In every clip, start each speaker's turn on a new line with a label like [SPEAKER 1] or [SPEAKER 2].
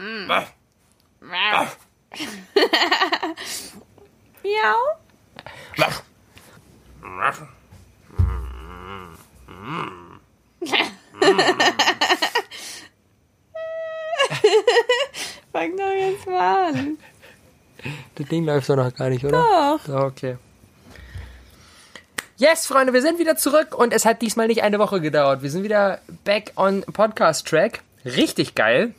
[SPEAKER 1] Miau.
[SPEAKER 2] Fang doch jetzt mal an.
[SPEAKER 1] Das Ding läuft doch noch gar nicht, oder?
[SPEAKER 2] Doch.
[SPEAKER 1] Doch, okay. Yes, Freunde, wir sind wieder zurück und es hat diesmal nicht eine Woche gedauert. Wir sind wieder back on Podcast Track. Richtig geil.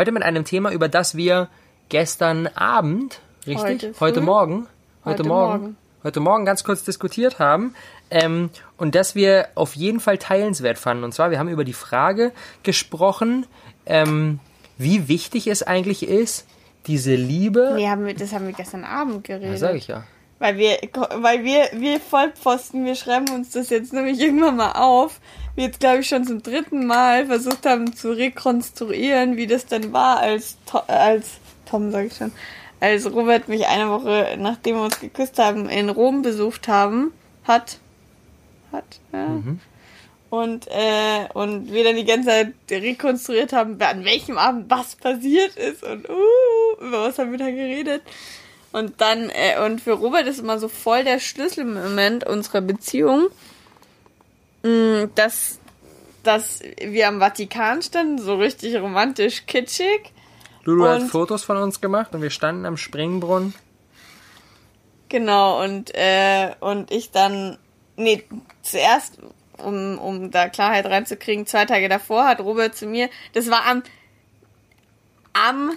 [SPEAKER 1] Heute mit einem Thema, über das wir gestern Abend, richtig?
[SPEAKER 2] Heute
[SPEAKER 1] Heute? Morgen. Heute,
[SPEAKER 2] Heute
[SPEAKER 1] Morgen.
[SPEAKER 2] Morgen.
[SPEAKER 1] Heute Morgen ganz kurz diskutiert haben. Ähm, und das wir auf jeden Fall teilenswert fanden. Und zwar, wir haben über die Frage gesprochen, ähm, wie wichtig es eigentlich ist, diese Liebe.
[SPEAKER 2] Nee, haben wir, das haben wir gestern Abend geredet.
[SPEAKER 1] Ja, sag ich ja.
[SPEAKER 2] Weil wir, weil wir, wir Vollpfosten, wir schreiben uns das jetzt nämlich irgendwann mal auf. Wir jetzt, glaube ich, schon zum dritten Mal versucht haben zu rekonstruieren, wie das denn war, als, als Tom, sag ich schon, als Robert mich eine Woche, nachdem wir uns geküsst haben, in Rom besucht haben, hat, hat, ja. Und, äh, und wir dann die ganze Zeit rekonstruiert haben, an welchem Abend was passiert ist und, uh, über was haben wir da geredet. Und dann, äh, und für Robert ist immer so voll der Schlüsselmoment unserer Beziehung, mh, dass, dass wir am Vatikan standen, so richtig romantisch kitschig.
[SPEAKER 1] Lulu hat Fotos von uns gemacht und wir standen am Springbrunnen.
[SPEAKER 2] Genau, und, äh, und ich dann, nee, zuerst, um, um da Klarheit reinzukriegen, zwei Tage davor hat Robert zu mir, das war am, am,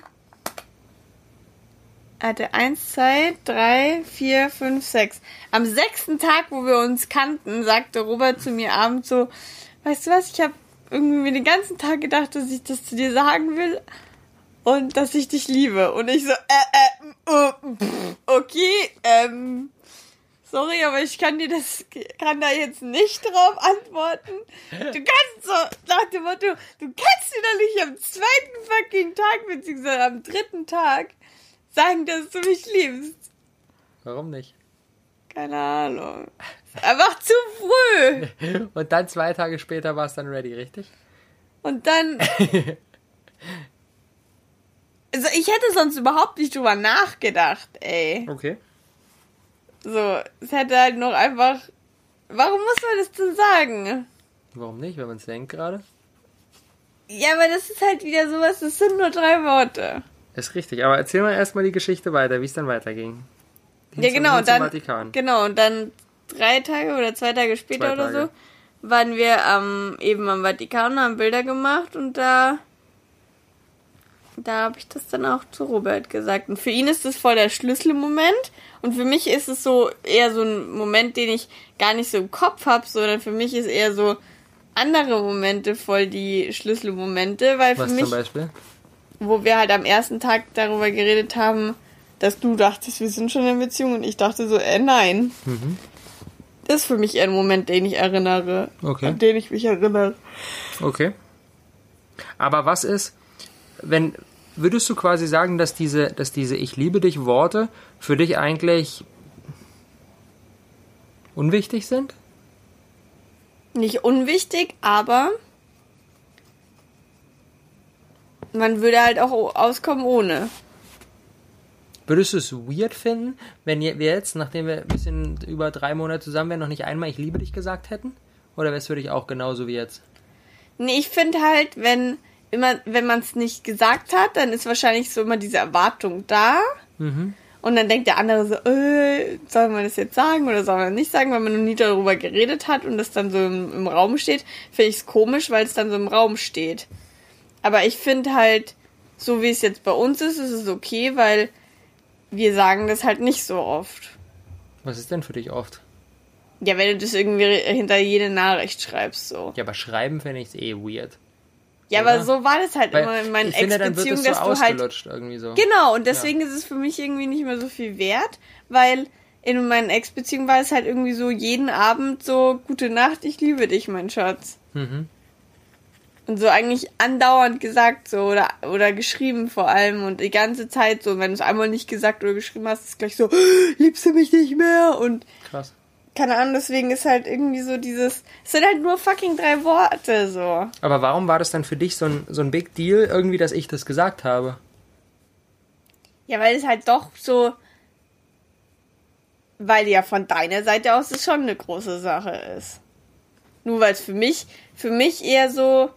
[SPEAKER 2] hatte eins, zwei, drei, vier, fünf, sechs. Am sechsten Tag, wo wir uns kannten, sagte Robert zu mir abends so, weißt du was, ich habe irgendwie den ganzen Tag gedacht, dass ich das zu dir sagen will und dass ich dich liebe. Und ich so, äh, äh, pff, okay, ähm, sorry, aber ich kann dir das, kann da jetzt nicht drauf antworten. Du kannst so, nach dem Motto, du kannst dir doch nicht am zweiten fucking Tag, beziehungsweise am dritten Tag, sagen, dass du mich liebst.
[SPEAKER 1] Warum nicht?
[SPEAKER 2] Keine Ahnung. Einfach zu früh.
[SPEAKER 1] Und dann zwei Tage später war es dann ready, richtig?
[SPEAKER 2] Und dann. Also ich hätte sonst überhaupt nicht drüber nachgedacht, ey.
[SPEAKER 1] Okay.
[SPEAKER 2] So, es hätte halt noch einfach. Warum muss man das denn sagen?
[SPEAKER 1] Warum nicht, wenn man es denkt gerade?
[SPEAKER 2] Ja, aber das ist halt wieder sowas, das sind nur drei Worte.
[SPEAKER 1] Ist richtig, aber erzähl mal erstmal die Geschichte weiter, wie es dann weiterging. Hin
[SPEAKER 2] Ja,
[SPEAKER 1] zum-
[SPEAKER 2] genau, und dann.
[SPEAKER 1] Vatikan.
[SPEAKER 2] Genau, und dann drei Tage oder zwei Tage später
[SPEAKER 1] Zwei
[SPEAKER 2] oder
[SPEAKER 1] Tage.
[SPEAKER 2] so waren wir am, eben am Vatikan und haben Bilder gemacht und da. Da habe ich das dann auch zu Robert gesagt. Und für ihn ist das voll der Schlüsselmoment. Und für mich ist es so eher so ein Moment, den ich gar nicht so im Kopf habe, sondern für mich ist eher so andere Momente voll die Schlüsselmomente, weil für
[SPEAKER 1] Was
[SPEAKER 2] mich
[SPEAKER 1] zum Beispiel?
[SPEAKER 2] Wo wir halt am ersten Tag darüber geredet haben, dass du dachtest, wir sind schon in Beziehung und ich dachte so, äh, nein. Das ist für mich eher ein Moment, den ich erinnere.
[SPEAKER 1] Okay.
[SPEAKER 2] An den ich mich erinnere.
[SPEAKER 1] Okay. Aber was ist, wenn, würdest du quasi sagen, dass diese, dass diese Ich liebe dich Worte für dich eigentlich unwichtig sind?
[SPEAKER 2] Nicht unwichtig, aber man würde halt auch auskommen ohne.
[SPEAKER 1] Würdest du es weird finden, wenn wir jetzt, nachdem wir ein bisschen über drei Monate zusammen wären, noch nicht einmal Ich liebe dich gesagt hätten? Oder wäre es für dich auch genauso wie jetzt?
[SPEAKER 2] Nee, ich finde halt, wenn immer, wenn man es nicht gesagt hat, dann ist wahrscheinlich so immer diese Erwartung da. Und dann denkt der andere so, äh, soll man das jetzt sagen oder soll man nicht sagen, weil man noch nie darüber geredet hat und das dann so im, im Raum steht, finde ich es komisch, weil es dann so im Raum steht. Aber ich finde halt, so wie es jetzt bei uns ist, ist es okay, weil wir sagen das halt nicht so oft.
[SPEAKER 1] Was ist denn für dich oft?
[SPEAKER 2] Ja, wenn du das irgendwie hinter jede Nachricht schreibst, so.
[SPEAKER 1] Ja, aber schreiben finde ich es eh weird.
[SPEAKER 2] Ja,
[SPEAKER 1] Oder?
[SPEAKER 2] aber so war das halt
[SPEAKER 1] Weil
[SPEAKER 2] immer in meinen Ex-Beziehungen,
[SPEAKER 1] es so
[SPEAKER 2] dass du halt
[SPEAKER 1] irgendwie so.
[SPEAKER 2] Genau, und deswegen ist es für mich irgendwie nicht mehr so viel wert, weil in meinen Ex-Beziehungen war es halt irgendwie so jeden Abend so, gute Nacht, ich liebe dich, mein Schatz.
[SPEAKER 1] Mhm.
[SPEAKER 2] Und so eigentlich andauernd gesagt so oder, oder geschrieben vor allem und die ganze Zeit so. Und wenn du es einmal nicht gesagt oder geschrieben hast, ist gleich so, liebst du mich nicht mehr? Und
[SPEAKER 1] Krass.
[SPEAKER 2] keine Ahnung, deswegen ist halt irgendwie so dieses, es sind halt nur fucking drei Worte, so.
[SPEAKER 1] Aber warum war das dann für dich so ein, so ein Big Deal, irgendwie, dass ich das gesagt habe?
[SPEAKER 2] Ja, weil es halt doch so, weil ja von deiner Seite aus es schon eine große Sache ist. Nur weil es für mich, für mich eher so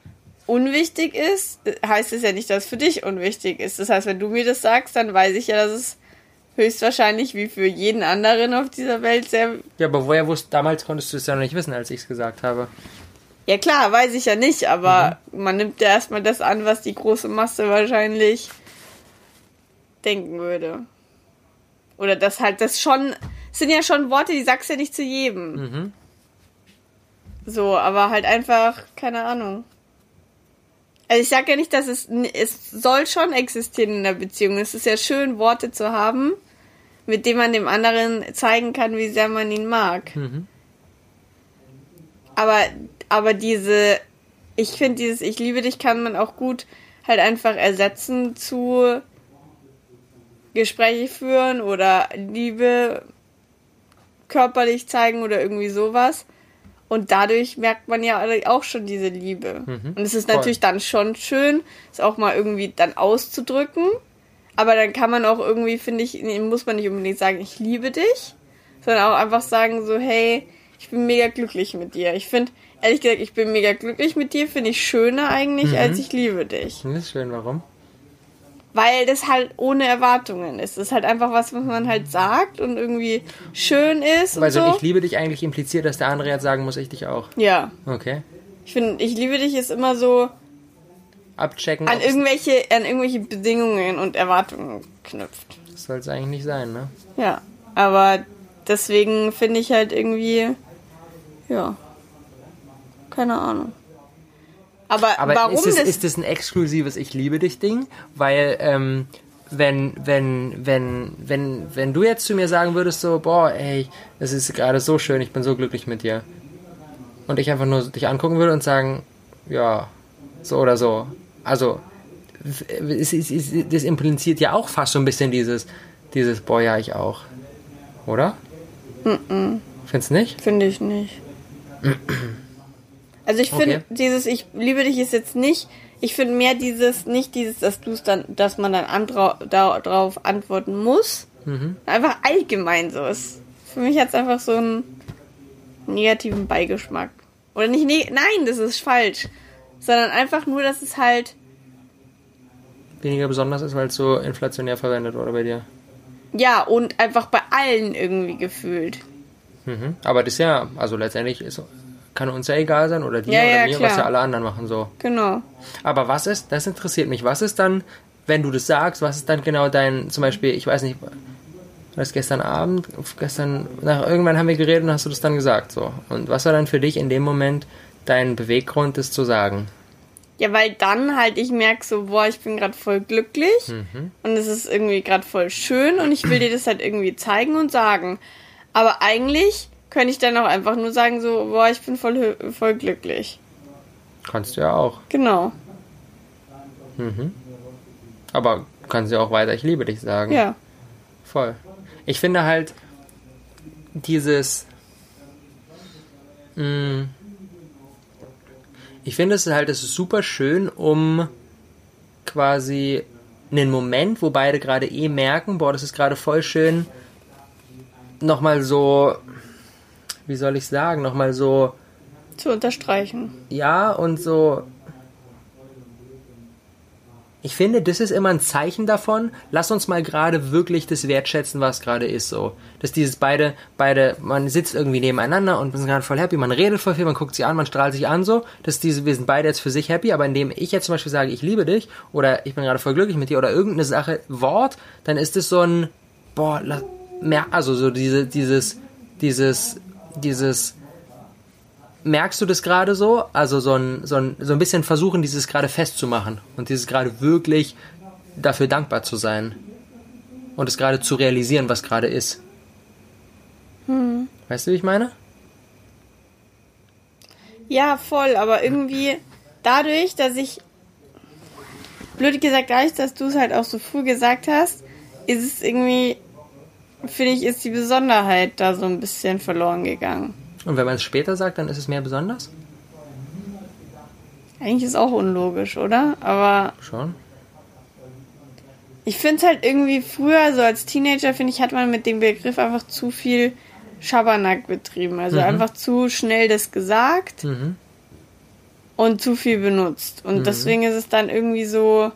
[SPEAKER 2] unwichtig ist, heißt es ja nicht, dass es für dich unwichtig ist. Das heißt, wenn du mir das sagst, dann weiß ich ja, dass es höchstwahrscheinlich wie für jeden anderen auf dieser Welt sehr.
[SPEAKER 1] Ja, aber woher wusst, damals konntest du es ja noch nicht wissen, als ich es gesagt habe.
[SPEAKER 2] Ja klar, weiß ich ja nicht, aber mhm. man nimmt ja erstmal das an, was die große Masse wahrscheinlich denken würde. Oder das halt, das schon, sind ja schon Worte, die sagst du ja nicht zu jedem. Mhm. So, aber halt einfach, keine Ahnung. Also ich sag ja nicht, dass es, es soll schon existieren in der Beziehung. Es ist ja schön, Worte zu haben, mit denen man dem anderen zeigen kann, wie sehr man ihn mag. Mhm. Aber, aber diese, ich finde dieses Ich liebe dich kann man auch gut halt einfach ersetzen zu Gespräche führen oder Liebe körperlich zeigen oder irgendwie sowas. Und dadurch merkt man ja auch schon diese Liebe. Mhm, und es ist voll. natürlich dann schon schön, es auch mal irgendwie dann auszudrücken. Aber dann kann man auch irgendwie, finde ich, muss man nicht unbedingt sagen, ich liebe dich, sondern auch einfach sagen so, hey, ich bin mega glücklich mit dir. Ich finde, ehrlich gesagt, ich bin mega glücklich mit dir, finde ich schöner eigentlich, mhm. als ich liebe dich.
[SPEAKER 1] Das ist schön, warum?
[SPEAKER 2] Weil das halt ohne Erwartungen ist. Das ist halt einfach was, was man halt sagt und irgendwie schön ist.
[SPEAKER 1] Weil
[SPEAKER 2] so
[SPEAKER 1] ein Ich liebe dich eigentlich impliziert, dass der andere jetzt sagen muss, ich dich auch.
[SPEAKER 2] Ja.
[SPEAKER 1] Okay.
[SPEAKER 2] Ich finde, ich liebe dich ist immer so
[SPEAKER 1] abchecken.
[SPEAKER 2] An irgendwelche, an irgendwelche Bedingungen und Erwartungen knüpft.
[SPEAKER 1] Das soll es eigentlich nicht sein, ne?
[SPEAKER 2] Ja. Aber deswegen finde ich halt irgendwie, ja. Keine Ahnung. Aber,
[SPEAKER 1] Aber
[SPEAKER 2] warum
[SPEAKER 1] ist, es,
[SPEAKER 2] das
[SPEAKER 1] ist das ein exklusives Ich liebe dich Ding? Weil, ähm, wenn, wenn, wenn, wenn, wenn du jetzt zu mir sagen würdest, so, boah, ey, es ist gerade so schön, ich bin so glücklich mit dir. Und ich einfach nur dich angucken würde und sagen, ja, so oder so. Also, es, es, es, das impliziert ja auch fast so ein bisschen dieses, dieses, boah, ja, ich auch. Oder? Mm, -mm. Findest du nicht?
[SPEAKER 2] Finde ich nicht. Also ich finde, okay. dieses Ich liebe dich ist jetzt nicht, ich finde mehr dieses, nicht dieses, dass du es dann, dass man dann darauf antworten muss. Mhm. Einfach allgemein so ist. Für mich hat es einfach so einen negativen Beigeschmack. Oder nicht, ne nein, das ist falsch. Sondern einfach nur, dass es halt
[SPEAKER 1] weniger besonders ist, weil es so inflationär verwendet wurde bei dir.
[SPEAKER 2] Ja, und einfach bei allen irgendwie gefühlt.
[SPEAKER 1] Mhm. Aber das ist ja, also letztendlich ist kann uns ja egal sein oder dir ja, oder ja, mir, klar. was ja alle anderen machen so.
[SPEAKER 2] Genau.
[SPEAKER 1] Aber was ist, das interessiert mich, was ist dann, wenn du das sagst, was ist dann genau dein, zum Beispiel, ich weiß nicht, das gestern Abend, gestern, nach irgendwann haben wir geredet und hast du das dann gesagt so. Und was war dann für dich in dem Moment dein Beweggrund, das zu sagen?
[SPEAKER 2] Ja, weil dann halt ich merke so, boah, ich bin gerade voll glücklich mhm. und es ist irgendwie gerade voll schön und ich will dir das halt irgendwie zeigen und sagen. Aber eigentlich könnte ich dann auch einfach nur sagen, so, boah, ich bin voll, voll glücklich.
[SPEAKER 1] Kannst du ja auch.
[SPEAKER 2] Genau.
[SPEAKER 1] Mhm. Aber kannst du ja auch weiter, ich liebe dich sagen.
[SPEAKER 2] Ja.
[SPEAKER 1] Voll. Ich finde halt dieses. Mh, mm, ich finde es halt, es ist super schön, um quasi einen Moment, wo beide gerade eh merken, boah, das ist gerade voll schön, nochmal so wie soll ich sagen, nochmal so.
[SPEAKER 2] Zu unterstreichen.
[SPEAKER 1] Ja, und so. Ich finde, das ist immer ein Zeichen davon. Lass uns mal gerade wirklich das wertschätzen, was gerade ist, so. Dass dieses beide, beide, man sitzt irgendwie nebeneinander und man ist gerade voll happy, man redet voll viel, man guckt sich an, man strahlt sich an, so. Dass diese, wir sind beide jetzt für sich happy, aber indem ich jetzt zum Beispiel sage, ich liebe dich, oder ich bin gerade voll glücklich mit dir, oder irgendeine Sache, Wort, dann ist es so ein, boah, mehr, also so diese, dieses, dieses, dieses merkst du das gerade so? Also so ein, so, ein, so ein bisschen versuchen, dieses gerade festzumachen und dieses gerade wirklich dafür dankbar zu sein und es gerade zu realisieren, was gerade ist. Hm. Weißt du, wie ich meine?
[SPEAKER 2] Ja, voll, aber irgendwie dadurch, dass ich, blöd gesagt, dadurch, dass du es halt auch so früh gesagt hast, ist es irgendwie finde ich, ist die Besonderheit da so ein bisschen verloren gegangen.
[SPEAKER 1] Und wenn man es später sagt, dann ist es mehr besonders?
[SPEAKER 2] Eigentlich ist auch unlogisch, oder? Aber
[SPEAKER 1] Schon.
[SPEAKER 2] ich finde es halt irgendwie früher, so als Teenager, finde ich, hat man mit dem Begriff einfach zu viel Schabernack betrieben. Also einfach zu schnell das gesagt
[SPEAKER 1] Mhm.
[SPEAKER 2] und zu viel benutzt. Und deswegen ist es dann irgendwie so.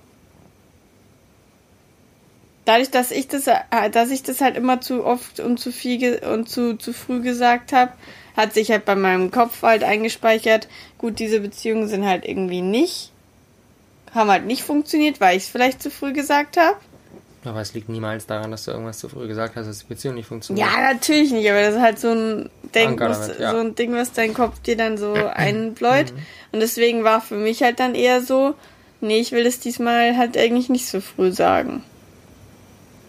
[SPEAKER 2] Dadurch, dass ich das, äh, dass ich das halt immer zu oft und zu viel und zu, zu früh gesagt habe, hat sich halt bei meinem Kopf halt eingespeichert. Gut, diese Beziehungen sind halt irgendwie nicht, haben halt nicht funktioniert, weil ich es vielleicht zu früh gesagt habe.
[SPEAKER 1] Aber es liegt niemals daran, dass du irgendwas zu früh gesagt hast, dass die Beziehung nicht funktioniert.
[SPEAKER 2] Ja, natürlich nicht, aber das ist halt so ein Denk,
[SPEAKER 1] Anker
[SPEAKER 2] was,
[SPEAKER 1] ja.
[SPEAKER 2] so ein Ding, was dein Kopf dir dann so einbläut. Und deswegen war für mich halt dann eher so, nee, ich will das diesmal halt eigentlich nicht so früh sagen.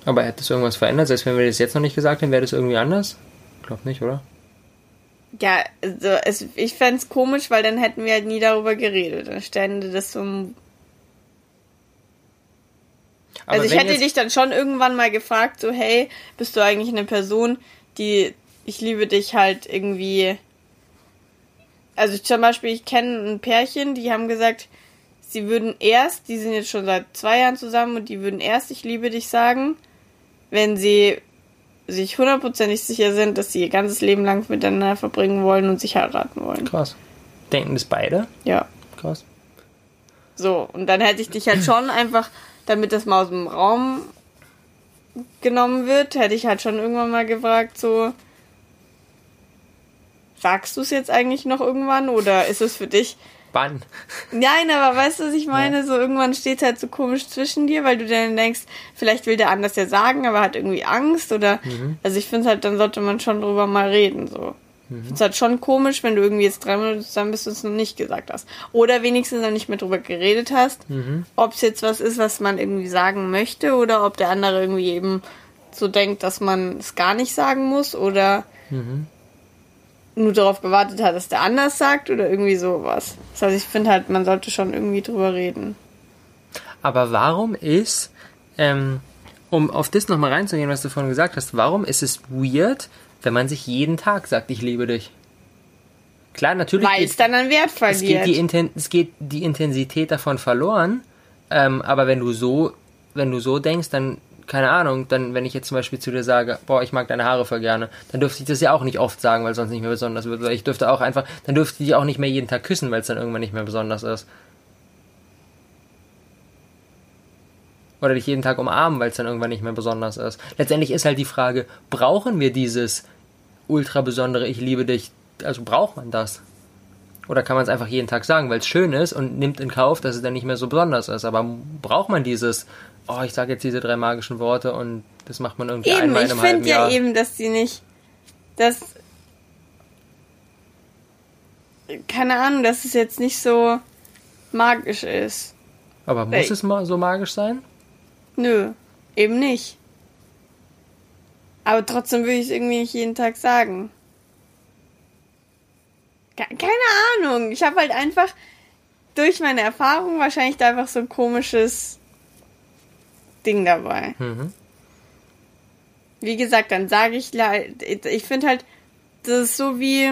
[SPEAKER 1] Aber hätte es irgendwas verändert? Selbst wenn wir das jetzt noch nicht gesagt hätten, wäre das irgendwie anders? Glaub nicht, oder?
[SPEAKER 2] Ja, also es, ich fänd's komisch, weil dann hätten wir halt nie darüber geredet. Dann stände das so ein
[SPEAKER 1] Aber
[SPEAKER 2] Also ich hätte dich dann schon irgendwann mal gefragt, so hey, bist du eigentlich eine Person, die ich liebe dich halt irgendwie. Also zum Beispiel, ich kenne ein Pärchen, die haben gesagt, sie würden erst, die sind jetzt schon seit zwei Jahren zusammen und die würden erst ich liebe dich sagen, wenn sie sich hundertprozentig sicher sind, dass sie ihr ganzes Leben lang miteinander verbringen wollen und sich heiraten wollen.
[SPEAKER 1] Krass. Denken das beide?
[SPEAKER 2] Ja.
[SPEAKER 1] Krass.
[SPEAKER 2] So, und dann hätte ich dich halt schon einfach, damit das mal aus dem Raum genommen wird, hätte ich halt schon irgendwann mal gefragt, so, sagst du es jetzt eigentlich noch irgendwann oder ist es für dich?
[SPEAKER 1] Bann.
[SPEAKER 2] Nein, aber weißt du, was ich meine? So irgendwann steht halt so komisch zwischen dir, weil du dann denkst, vielleicht will der anders ja sagen, aber hat irgendwie Angst oder, also ich finde halt, dann sollte man schon drüber mal reden, so. Ich finde es halt schon komisch, wenn du irgendwie jetzt drei Monate zusammen bist und es noch nicht gesagt hast. Oder wenigstens noch nicht mehr drüber geredet hast. Ob es jetzt was ist, was man irgendwie sagen möchte oder ob der andere irgendwie eben so denkt, dass man es gar nicht sagen muss oder nur darauf gewartet hat, dass der anders sagt oder irgendwie sowas. Das heißt, ich finde halt, man sollte schon irgendwie drüber reden.
[SPEAKER 1] Aber warum ist, ähm, um auf das nochmal reinzugehen, was du vorhin gesagt hast, warum ist es weird, wenn man sich jeden Tag sagt, ich liebe dich? Klar, natürlich
[SPEAKER 2] Weil es dann an Wert
[SPEAKER 1] es,
[SPEAKER 2] verliert.
[SPEAKER 1] geht die Inten es geht die Intensität davon verloren, ähm, aber wenn du so, wenn du so denkst, dann, keine Ahnung, dann, wenn ich jetzt zum Beispiel zu dir sage, boah, ich mag deine Haare voll gerne, dann dürfte ich das ja auch nicht oft sagen, weil sonst nicht mehr besonders wird. Oder ich dürfte auch einfach, dann dürfte ich dich auch nicht mehr jeden Tag küssen, weil es dann irgendwann nicht mehr besonders ist. Oder dich jeden Tag umarmen, weil es dann irgendwann nicht mehr besonders ist. Letztendlich ist halt die Frage, brauchen wir dieses ultra besondere Ich liebe dich? Also braucht man das? Oder kann man es einfach jeden Tag sagen, weil es schön ist und nimmt in Kauf, dass es dann nicht mehr so besonders ist? Aber braucht man dieses, oh, ich sage jetzt diese drei magischen Worte und das macht man irgendwie
[SPEAKER 2] eben,
[SPEAKER 1] einmal in
[SPEAKER 2] ich
[SPEAKER 1] einem halben
[SPEAKER 2] finde ja eben, dass die nicht, dass, keine Ahnung, dass es jetzt nicht so magisch ist.
[SPEAKER 1] Aber muss
[SPEAKER 2] Ey.
[SPEAKER 1] es mal so magisch sein?
[SPEAKER 2] Nö, eben nicht. Aber trotzdem würde ich es irgendwie nicht jeden Tag sagen. Ke- Keine Ahnung. Ich habe halt einfach durch meine Erfahrung wahrscheinlich da einfach so ein komisches Ding dabei.
[SPEAKER 1] Mhm.
[SPEAKER 2] Wie gesagt, dann sage ich, ich finde halt, das ist so wie,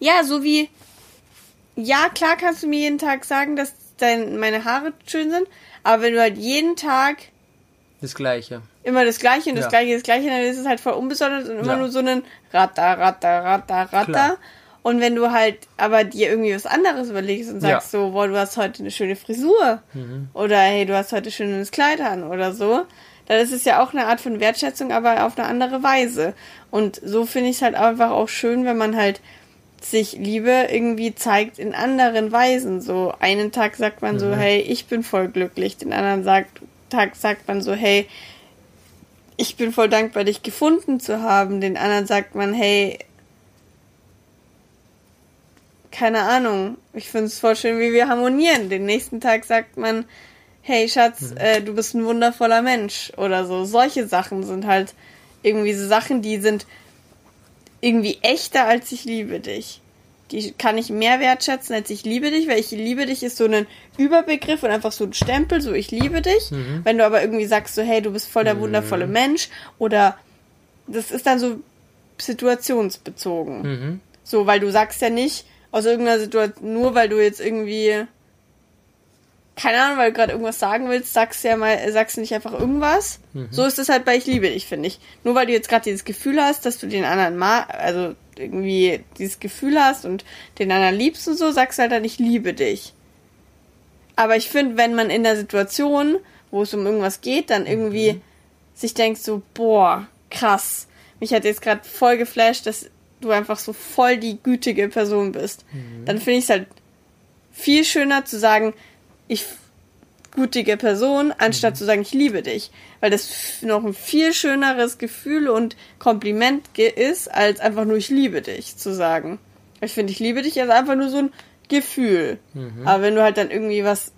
[SPEAKER 2] ja, so wie, ja, klar kannst du mir jeden Tag sagen, dass dein, meine Haare schön sind, aber wenn du halt jeden Tag
[SPEAKER 1] Das Gleiche.
[SPEAKER 2] immer das Gleiche und das
[SPEAKER 1] Ja.
[SPEAKER 2] Gleiche, das Gleiche, dann ist es halt voll unbesonders und immer
[SPEAKER 1] Ja.
[SPEAKER 2] nur so einen Ratter, Ratter, Ratter, Ratter.
[SPEAKER 1] Klar.
[SPEAKER 2] Und wenn du halt aber dir irgendwie was anderes überlegst und sagst
[SPEAKER 1] Ja.
[SPEAKER 2] so, boah, du hast heute eine schöne Frisur
[SPEAKER 1] Mhm.
[SPEAKER 2] oder hey, du hast heute schönes Kleid an oder so, dann ist es ja auch eine Art von Wertschätzung, aber auf eine andere Weise. Und so finde ich es halt einfach auch schön, wenn man halt sich Liebe irgendwie zeigt in anderen Weisen. So einen Tag sagt man
[SPEAKER 1] Mhm.
[SPEAKER 2] so, hey, ich bin voll glücklich. Den anderen sagt, Tag sagt man so, hey, ich bin voll dankbar, dich gefunden zu haben. Den anderen sagt man, hey, keine Ahnung, ich finde es voll schön, wie wir harmonieren. Den nächsten Tag sagt man, hey Schatz, äh, du bist ein wundervoller Mensch oder so. Solche Sachen sind halt irgendwie so Sachen, die sind irgendwie echter als ich liebe dich. die kann ich mehr wertschätzen als ich liebe dich, weil ich liebe dich ist so ein Überbegriff und einfach so ein Stempel, so ich liebe dich.
[SPEAKER 1] Mhm.
[SPEAKER 2] Wenn du aber irgendwie sagst so, hey, du bist voll der wundervolle Mensch oder das ist dann so situationsbezogen.
[SPEAKER 1] Mhm.
[SPEAKER 2] So, weil du sagst ja nicht aus irgendeiner Situation, nur weil du jetzt irgendwie keine Ahnung, weil du gerade irgendwas sagen willst, sagst du ja mal, sagst du nicht einfach irgendwas. So ist es halt bei Ich liebe dich, finde ich. Nur weil du jetzt gerade dieses Gefühl hast, dass du den anderen mal, also irgendwie dieses Gefühl hast und den anderen liebst und so, sagst du halt dann, ich liebe dich. Aber ich finde, wenn man in der Situation, wo es um irgendwas geht, dann irgendwie sich denkt so, boah, krass. Mich hat jetzt gerade voll geflasht, dass du einfach so voll die gütige Person bist. Dann finde ich es halt viel schöner zu sagen, ich gütige Person, anstatt zu sagen, ich liebe dich. Weil das noch ein viel schöneres Gefühl und Kompliment ist, als einfach nur ich liebe dich zu sagen. Ich finde, ich liebe dich ist einfach nur so ein Gefühl. Aber wenn du halt dann irgendwie was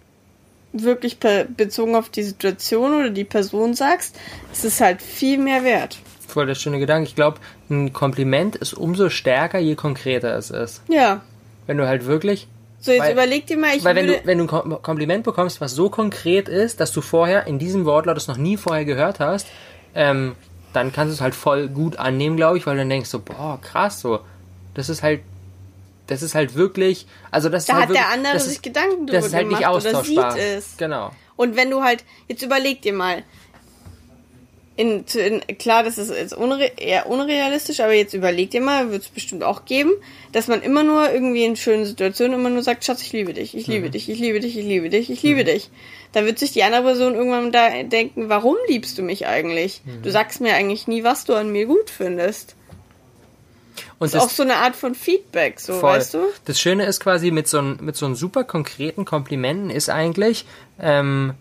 [SPEAKER 2] wirklich bezogen auf die Situation oder die Person sagst, ist es halt viel mehr wert.
[SPEAKER 1] Voll der schöne Gedanke. Ich glaube, ein Kompliment ist umso stärker, je konkreter es ist.
[SPEAKER 2] Ja.
[SPEAKER 1] Wenn du halt wirklich
[SPEAKER 2] So, jetzt
[SPEAKER 1] Weil-
[SPEAKER 2] überleg dir mal, ich
[SPEAKER 1] Weil wenn du, wenn du ein Kom- Kompliment bekommst, was so konkret ist, dass du vorher in diesem Wortlaut es noch nie vorher gehört hast, ähm, dann kannst du es halt voll gut annehmen, glaube ich, weil du dann denkst so, boah, krass, so, das ist halt, das ist halt wirklich, also das
[SPEAKER 2] da
[SPEAKER 1] ist halt
[SPEAKER 2] hat
[SPEAKER 1] wirklich,
[SPEAKER 2] der andere
[SPEAKER 1] das
[SPEAKER 2] sich Gedanken drüber
[SPEAKER 1] das ist halt nicht
[SPEAKER 2] gemacht oder
[SPEAKER 1] austauschbar.
[SPEAKER 2] sieht es.
[SPEAKER 1] Genau.
[SPEAKER 2] Und wenn du halt, jetzt überleg dir mal, in, in, klar, das ist jetzt unre eher unrealistisch, aber jetzt überleg dir mal, wird es bestimmt auch geben, dass man immer nur irgendwie in schönen Situationen immer nur sagt, Schatz, ich liebe dich, ich liebe
[SPEAKER 1] Mhm.
[SPEAKER 2] dich, ich liebe dich, ich liebe dich, ich liebe dich. Dann wird sich die andere Person irgendwann da denken, warum liebst du mich eigentlich?
[SPEAKER 1] Mhm.
[SPEAKER 2] Du sagst mir eigentlich nie, was du an mir gut findest.
[SPEAKER 1] Und
[SPEAKER 2] Das ist auch so eine Art von Feedback, so,
[SPEAKER 1] Voll.
[SPEAKER 2] weißt du?
[SPEAKER 1] Das Schöne ist quasi mit so, ein, mit so einem super konkreten Komplimenten ist eigentlich, ähm,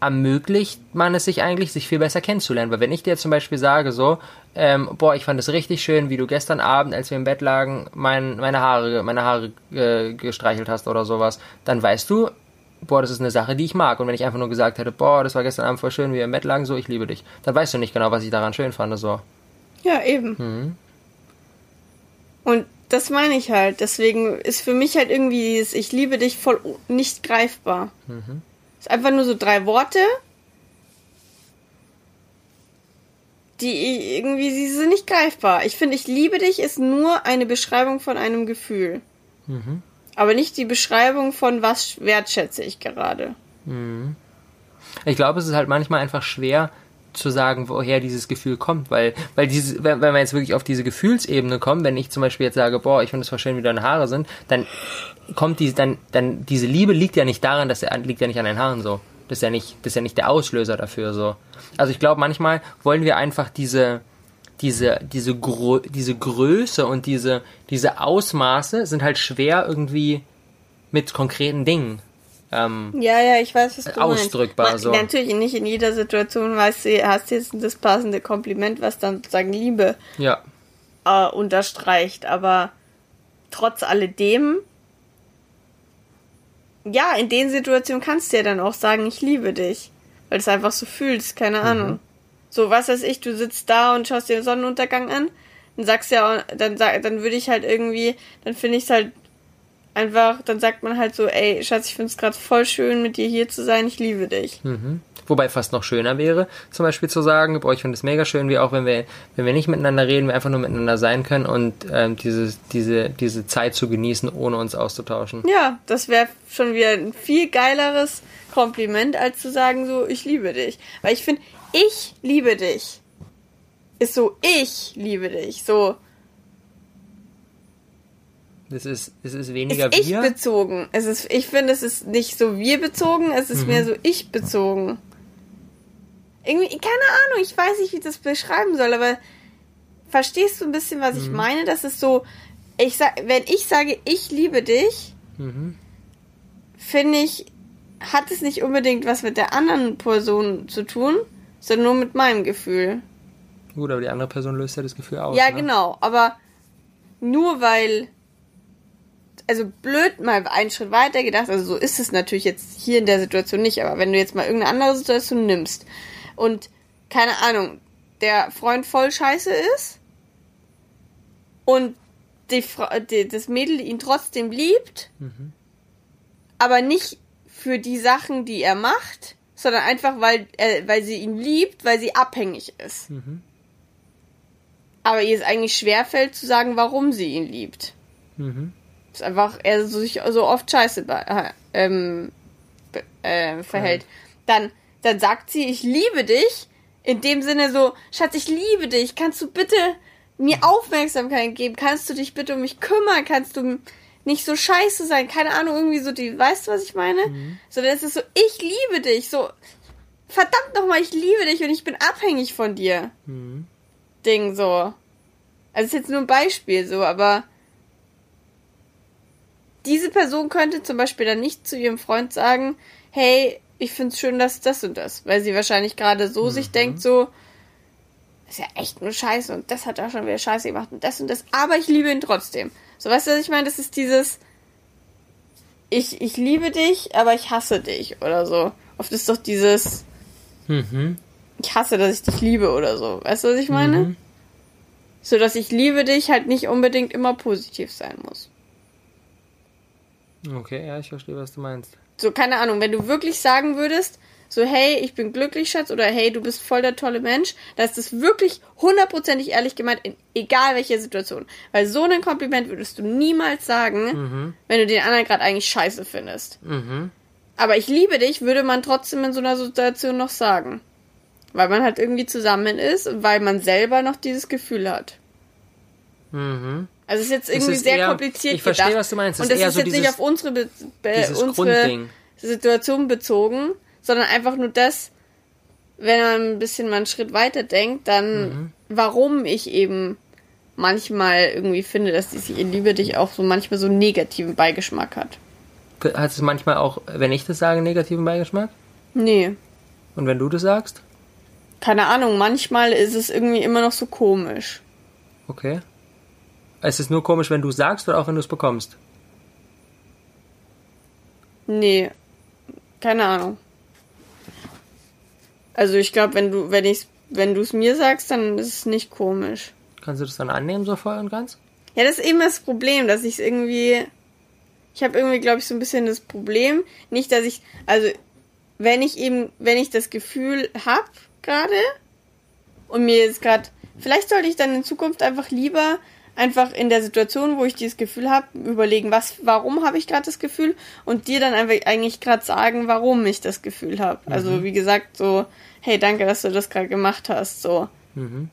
[SPEAKER 1] ermöglicht man es sich eigentlich, sich viel besser kennenzulernen. Weil wenn ich dir zum Beispiel sage so, ähm, boah, ich fand es richtig schön, wie du gestern Abend, als wir im Bett lagen, mein, meine Haare, meine Haare äh, gestreichelt hast oder sowas, dann weißt du, boah, das ist eine Sache, die ich mag. Und wenn ich einfach nur gesagt hätte, boah, das war gestern Abend voll schön, wie wir im Bett lagen, so, ich liebe dich, dann weißt du nicht genau, was ich daran schön fand, so.
[SPEAKER 2] Ja, eben.
[SPEAKER 1] Mhm.
[SPEAKER 2] Und das meine ich halt. Deswegen ist für mich halt irgendwie dieses Ich liebe dich voll nicht greifbar.
[SPEAKER 1] Mhm.
[SPEAKER 2] Ist einfach nur so drei Worte, die irgendwie, sie sind nicht greifbar. Ich finde, ich liebe dich ist nur eine Beschreibung von einem Gefühl.
[SPEAKER 1] Mhm.
[SPEAKER 2] Aber nicht die Beschreibung von was wertschätze ich gerade.
[SPEAKER 1] Ich glaube, es ist halt manchmal einfach schwer zu sagen, woher dieses Gefühl kommt, weil, weil diese, wenn, wenn man jetzt wirklich auf diese Gefühlsebene kommt, wenn ich zum Beispiel jetzt sage, boah, ich finde es voll schön, wie deine Haare sind, dann kommt die, dann, dann, diese Liebe liegt ja nicht daran, dass er, liegt ja nicht an deinen Haaren so. Das ist ja nicht, das ist ja nicht der Auslöser dafür so. Also ich glaube, manchmal wollen wir einfach diese, diese, diese, Grö diese Größe und diese, diese Ausmaße sind halt schwer irgendwie mit konkreten Dingen. Ähm,
[SPEAKER 2] Ja, ja, ich weiß, was du
[SPEAKER 1] Ausdrückbar,
[SPEAKER 2] meinst.
[SPEAKER 1] so.
[SPEAKER 2] Natürlich nicht in jeder Situation weißt du, hast du jetzt das passende Kompliment, was dann sozusagen Liebe
[SPEAKER 1] ja.
[SPEAKER 2] äh, unterstreicht, aber trotz alledem, ja, in den Situationen kannst du ja dann auch sagen, ich liebe dich, weil du es einfach so fühlst, keine Ahnung. So, was weiß ich, du sitzt da und schaust dir den Sonnenuntergang an, dann sagst du ja, dann sag, dann würde ich halt irgendwie, dann finde ich es halt einfach, dann sagt man halt so, ey, Schatz, ich finde es gerade voll schön, mit dir hier zu sein, ich liebe dich.
[SPEAKER 1] Wobei fast noch schöner wäre, zum Beispiel zu sagen, boah, ich finde es mega schön, wie auch wenn wir, wenn wir nicht miteinander reden, wir einfach nur miteinander sein können und ähm, diese, diese, diese Zeit zu genießen, ohne uns auszutauschen.
[SPEAKER 2] Ja, das wäre schon wieder ein viel geileres Kompliment, als zu sagen so, ich liebe dich. Weil ich finde, ich liebe dich. Ist so, ich liebe dich. So,
[SPEAKER 1] Das ist, es ist
[SPEAKER 2] ist
[SPEAKER 1] weniger
[SPEAKER 2] ich
[SPEAKER 1] wir.
[SPEAKER 2] bezogen. Es ist, ich finde, es ist nicht so wir bezogen, es ist mehr so ich bezogen. Irgendwie, keine Ahnung, ich weiß nicht, wie ich das beschreiben soll, aber verstehst du ein bisschen, was ich meine? Das ist so, ich sag, wenn ich sage, ich liebe dich, finde ich, hat es nicht unbedingt was mit der anderen Person zu tun, sondern nur mit meinem Gefühl.
[SPEAKER 1] Gut, aber die andere Person löst ja das Gefühl aus.
[SPEAKER 2] Ja,
[SPEAKER 1] ne?
[SPEAKER 2] genau, aber nur weil, also blöd mal einen Schritt weiter gedacht, also so ist es natürlich jetzt hier in der Situation nicht, aber wenn du jetzt mal irgendeine andere Situation nimmst und, keine Ahnung, der Freund voll scheiße ist und die, die, das Mädel ihn trotzdem liebt, aber nicht für die Sachen, die er macht, sondern einfach, weil, er, weil sie ihn liebt, weil sie abhängig ist. Aber ihr es eigentlich schwerfällt zu sagen, warum sie ihn liebt.
[SPEAKER 1] Mhm.
[SPEAKER 2] Ist einfach, er so sich so oft scheiße bei, äh, ähm, äh, verhält. Dann, dann sagt sie, ich liebe dich. In dem Sinne so, Schatz, ich liebe dich. Kannst du bitte mir Aufmerksamkeit geben? Kannst du dich bitte um mich kümmern? Kannst du nicht so scheiße sein? Keine Ahnung, irgendwie so, die, weißt du, was ich meine? So, dann ist es so, ich liebe dich. So, verdammt nochmal, ich liebe dich und ich bin abhängig von dir.
[SPEAKER 1] Mhm.
[SPEAKER 2] Ding, so. Also ist jetzt nur ein Beispiel, so, aber diese Person könnte zum Beispiel dann nicht zu ihrem Freund sagen, hey, ich find's schön, dass das und das, weil sie wahrscheinlich gerade so sich denkt, so, ist ja echt nur Scheiße und das hat auch schon wieder Scheiße gemacht und das und das, aber ich liebe ihn trotzdem. So, weißt du, was ich meine? Das ist dieses, ich, ich liebe dich, aber ich hasse dich oder so. Oft ist doch dieses,
[SPEAKER 1] Mhm.
[SPEAKER 2] ich hasse, dass ich dich liebe oder so. Weißt du, was ich meine?
[SPEAKER 1] Mhm.
[SPEAKER 2] So dass ich liebe dich halt nicht unbedingt immer positiv sein muss.
[SPEAKER 1] Okay, ja, ich verstehe, was du meinst.
[SPEAKER 2] So, keine Ahnung, wenn du wirklich sagen würdest, so, hey, ich bin glücklich, Schatz, oder hey, du bist voll der tolle Mensch, dann ist das wirklich hundertprozentig ehrlich gemeint, in egal welcher Situation. Weil so ein Kompliment würdest du niemals sagen, wenn du den anderen gerade eigentlich scheiße findest.
[SPEAKER 1] Mhm.
[SPEAKER 2] Aber ich liebe dich, würde man trotzdem in so einer Situation noch sagen. Weil man halt irgendwie zusammen ist und weil man selber noch dieses Gefühl hat.
[SPEAKER 1] Mhm.
[SPEAKER 2] Also es ist jetzt irgendwie
[SPEAKER 1] ist
[SPEAKER 2] sehr
[SPEAKER 1] eher-
[SPEAKER 2] kompliziert
[SPEAKER 1] ich verstehe,
[SPEAKER 2] gedacht.
[SPEAKER 1] was du meinst. Es
[SPEAKER 2] Und das
[SPEAKER 1] ist so
[SPEAKER 2] jetzt nicht
[SPEAKER 1] dieses-
[SPEAKER 2] auf unsere, Be unsere
[SPEAKER 1] Grundding.
[SPEAKER 2] Situation bezogen, sondern einfach nur das, wenn man ein bisschen mal einen Schritt weiter denkt, dann
[SPEAKER 1] Mhm.
[SPEAKER 2] warum ich eben manchmal irgendwie finde, dass diese Ich liebe dich auch so manchmal so einen negativen Beigeschmack hat.
[SPEAKER 1] Hat es manchmal auch, wenn ich das sage, negativen Beigeschmack?
[SPEAKER 2] Nee,
[SPEAKER 1] Und wenn du das sagst?
[SPEAKER 2] keine Ahnung, manchmal ist es irgendwie immer noch so komisch.
[SPEAKER 1] Okay. Es ist nur komisch, wenn du sagst oder auch wenn du es bekommst.
[SPEAKER 2] Nee, keine Ahnung. Also ich glaube, wenn du, wenn ich, wenn du es mir sagst, dann ist es nicht komisch.
[SPEAKER 1] Kannst du das dann annehmen, so voll und ganz?
[SPEAKER 2] Ja, das ist eben das Problem, dass ich es irgendwie. Ich habe irgendwie, glaube ich, so ein bisschen das Problem. Nicht, dass ich. Also, wenn ich eben, wenn ich das Gefühl hab gerade und mir jetzt gerade. Vielleicht sollte ich dann in Zukunft einfach lieber einfach in der Situation, wo ich dieses Gefühl habe, überlegen, was, warum habe ich gerade das Gefühl und dir dann einfach eigentlich gerade sagen, warum ich das Gefühl habe. Also wie gesagt, so, hey, danke, dass du das gerade gemacht hast, so.
[SPEAKER 1] Mhm.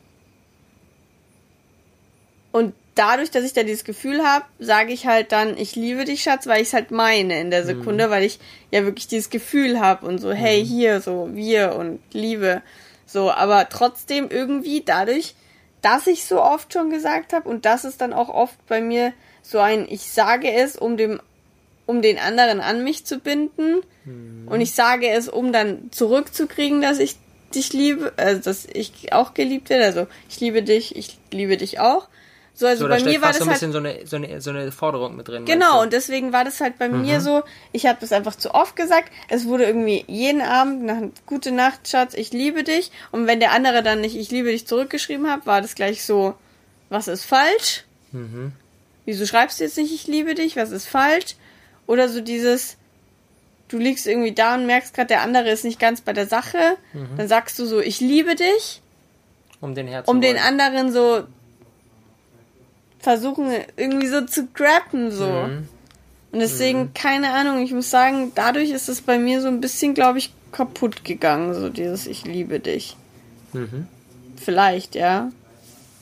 [SPEAKER 2] Und dadurch, dass ich da dieses Gefühl habe, sage ich halt dann, ich liebe dich, Schatz, weil ich es halt meine in der Sekunde, weil ich ja wirklich dieses Gefühl habe und so, hey, hier, so, wir und Liebe. So, aber trotzdem irgendwie dadurch, dass ich so oft schon gesagt habe und das ist dann auch oft bei mir so ein, ich sage es, um dem um den anderen an mich zu binden. Und ich sage es, um dann zurückzukriegen, dass ich dich liebe, also dass ich auch geliebt werde, also ich liebe dich, ich liebe dich auch. So, also
[SPEAKER 1] So,
[SPEAKER 2] bei mir war das
[SPEAKER 1] so ein
[SPEAKER 2] halt
[SPEAKER 1] bisschen so eine, so, eine, so eine Forderung mit drin.
[SPEAKER 2] Genau, und deswegen war das halt bei mir so, ich habe das einfach zu oft gesagt. Es wurde irgendwie jeden Abend nach Gute Nacht, Schatz, ich liebe dich. Und wenn der andere dann nicht ich liebe dich zurückgeschrieben hat, war das gleich so, was ist falsch? Wieso schreibst du jetzt nicht ich liebe dich? Was ist falsch? Oder so dieses, du liegst irgendwie da und merkst gerade, der andere ist nicht ganz bei der Sache. Dann sagst du so, ich liebe dich?
[SPEAKER 1] Um den Herz
[SPEAKER 2] um den anderen so versuchen irgendwie so zu grappen so.
[SPEAKER 1] Mhm.
[SPEAKER 2] Und deswegen keine Ahnung, ich muss sagen, dadurch ist es bei mir so ein bisschen, glaube ich, kaputt gegangen, so dieses ich liebe dich.
[SPEAKER 1] Mhm.
[SPEAKER 2] Vielleicht, ja.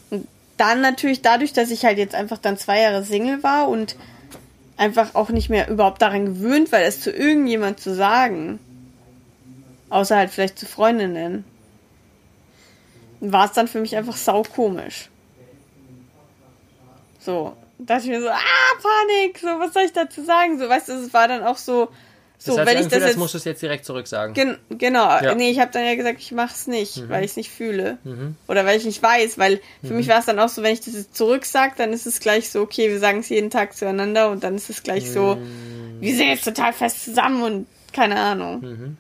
[SPEAKER 2] Und dann natürlich dadurch, dass ich halt jetzt einfach dann zwei Jahre Single war und einfach auch nicht mehr überhaupt daran gewöhnt, weil es zu irgendjemand zu sagen. Außer halt vielleicht zu Freundinnen. War es dann für mich einfach sau komisch. So. Dachte ich mir so, ah, Panik, so, was soll ich dazu sagen? So, weißt du, es war dann auch so, so,
[SPEAKER 1] das heißt,
[SPEAKER 2] wenn ich das jetzt.
[SPEAKER 1] musst du es jetzt direkt zurücksagen.
[SPEAKER 2] Gen genau,
[SPEAKER 1] Ja.
[SPEAKER 2] nee, ich habe dann ja gesagt, ich mach's nicht, weil ich es nicht fühle. Oder weil ich nicht weiß, weil für mich war es dann auch so, wenn ich das jetzt zurücksag, dann ist es gleich so, okay, wir sagen es jeden Tag zueinander und dann ist es gleich so, wir sind jetzt total fest zusammen und keine Ahnung.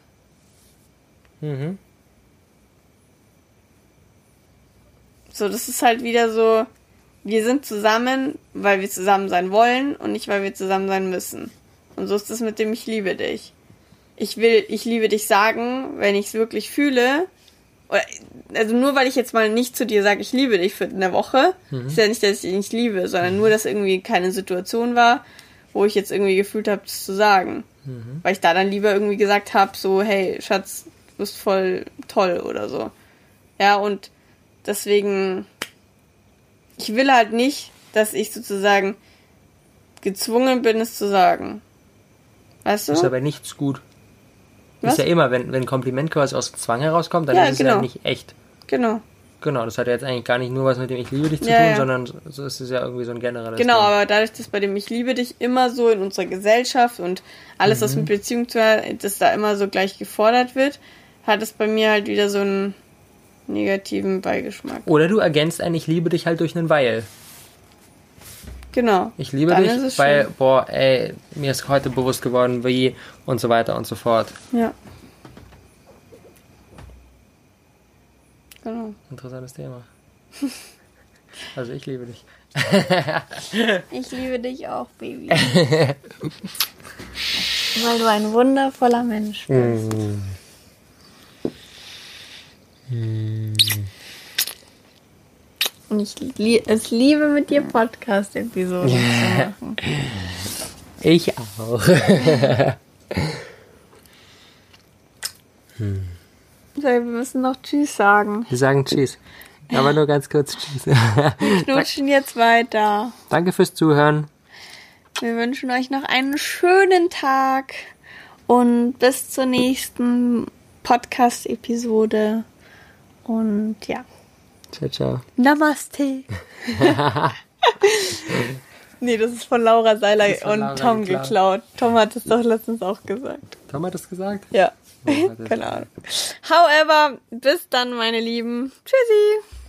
[SPEAKER 1] Mhm.
[SPEAKER 2] So, das ist halt wieder so, wir sind zusammen, weil wir zusammen sein wollen und nicht, weil wir zusammen sein müssen. Und so ist es mit dem Ich liebe dich. Ich will, ich liebe dich sagen, wenn ich es wirklich fühle. Oder, also nur weil ich jetzt mal nicht zu dir sage, ich liebe dich für eine Woche, ist ja nicht, dass ich dich nicht liebe, sondern nur, dass irgendwie keine Situation war, wo ich jetzt irgendwie gefühlt habe, das zu sagen. Weil ich da dann lieber irgendwie gesagt habe, so, hey, Schatz, du bist voll toll oder so. Ja, und deswegen, ich will halt nicht, dass ich sozusagen gezwungen bin, es zu sagen. Weißt du?
[SPEAKER 1] Ist aber nichts gut.
[SPEAKER 2] Was?
[SPEAKER 1] Ist ja immer, wenn, wenn ein Kompliment quasi aus Zwang herauskommt, dann
[SPEAKER 2] Ja,
[SPEAKER 1] ist es
[SPEAKER 2] genau.
[SPEAKER 1] ja nicht echt.
[SPEAKER 2] Genau.
[SPEAKER 1] Genau, das hat ja jetzt eigentlich gar nicht nur was mit dem Ich liebe dich zu
[SPEAKER 2] Ja,
[SPEAKER 1] tun,
[SPEAKER 2] ja.
[SPEAKER 1] sondern so ist es ja irgendwie so ein generelles
[SPEAKER 2] Genau,
[SPEAKER 1] Ding.
[SPEAKER 2] aber dadurch, dass bei dem Ich liebe dich immer so in unserer Gesellschaft und alles,
[SPEAKER 1] Mhm.
[SPEAKER 2] was mit Beziehung zu tun dass da immer so gleich gefordert wird, hat es bei mir halt wieder so einen negativen Beigeschmack.
[SPEAKER 1] Oder du ergänzt ein Ich liebe dich halt durch einen Weil.
[SPEAKER 2] Genau.
[SPEAKER 1] Ich liebe
[SPEAKER 2] Dann
[SPEAKER 1] dich, weil,
[SPEAKER 2] schön.
[SPEAKER 1] boah, ey, mir ist heute bewusst geworden, wie und so weiter und so fort.
[SPEAKER 2] Ja. Genau.
[SPEAKER 1] Interessantes Thema. Also ich liebe dich.
[SPEAKER 2] Ich liebe dich auch, Baby. Weil du ein wundervoller Mensch bist. Und ich lie es liebe, mit dir Podcast-Episoden zu machen.
[SPEAKER 1] Ich auch.
[SPEAKER 2] So, wir müssen noch Tschüss sagen.
[SPEAKER 1] Wir sagen Tschüss. Aber nur ganz kurz Tschüss.
[SPEAKER 2] Wir knutschen jetzt weiter.
[SPEAKER 1] Danke fürs Zuhören.
[SPEAKER 2] Wir wünschen euch noch einen schönen Tag und bis zur nächsten Podcast-Episode. Und ja,
[SPEAKER 1] Ciao, ciao.
[SPEAKER 2] Namaste. nee, das ist von Laura Seiler
[SPEAKER 1] von
[SPEAKER 2] und
[SPEAKER 1] Laura
[SPEAKER 2] Tom
[SPEAKER 1] geklaut.
[SPEAKER 2] geklaut. Tom hat es doch letztens auch gesagt.
[SPEAKER 1] Tom hat das gesagt?
[SPEAKER 2] Ja, keine Ahnung. However, bis dann, meine Lieben. Tschüssi.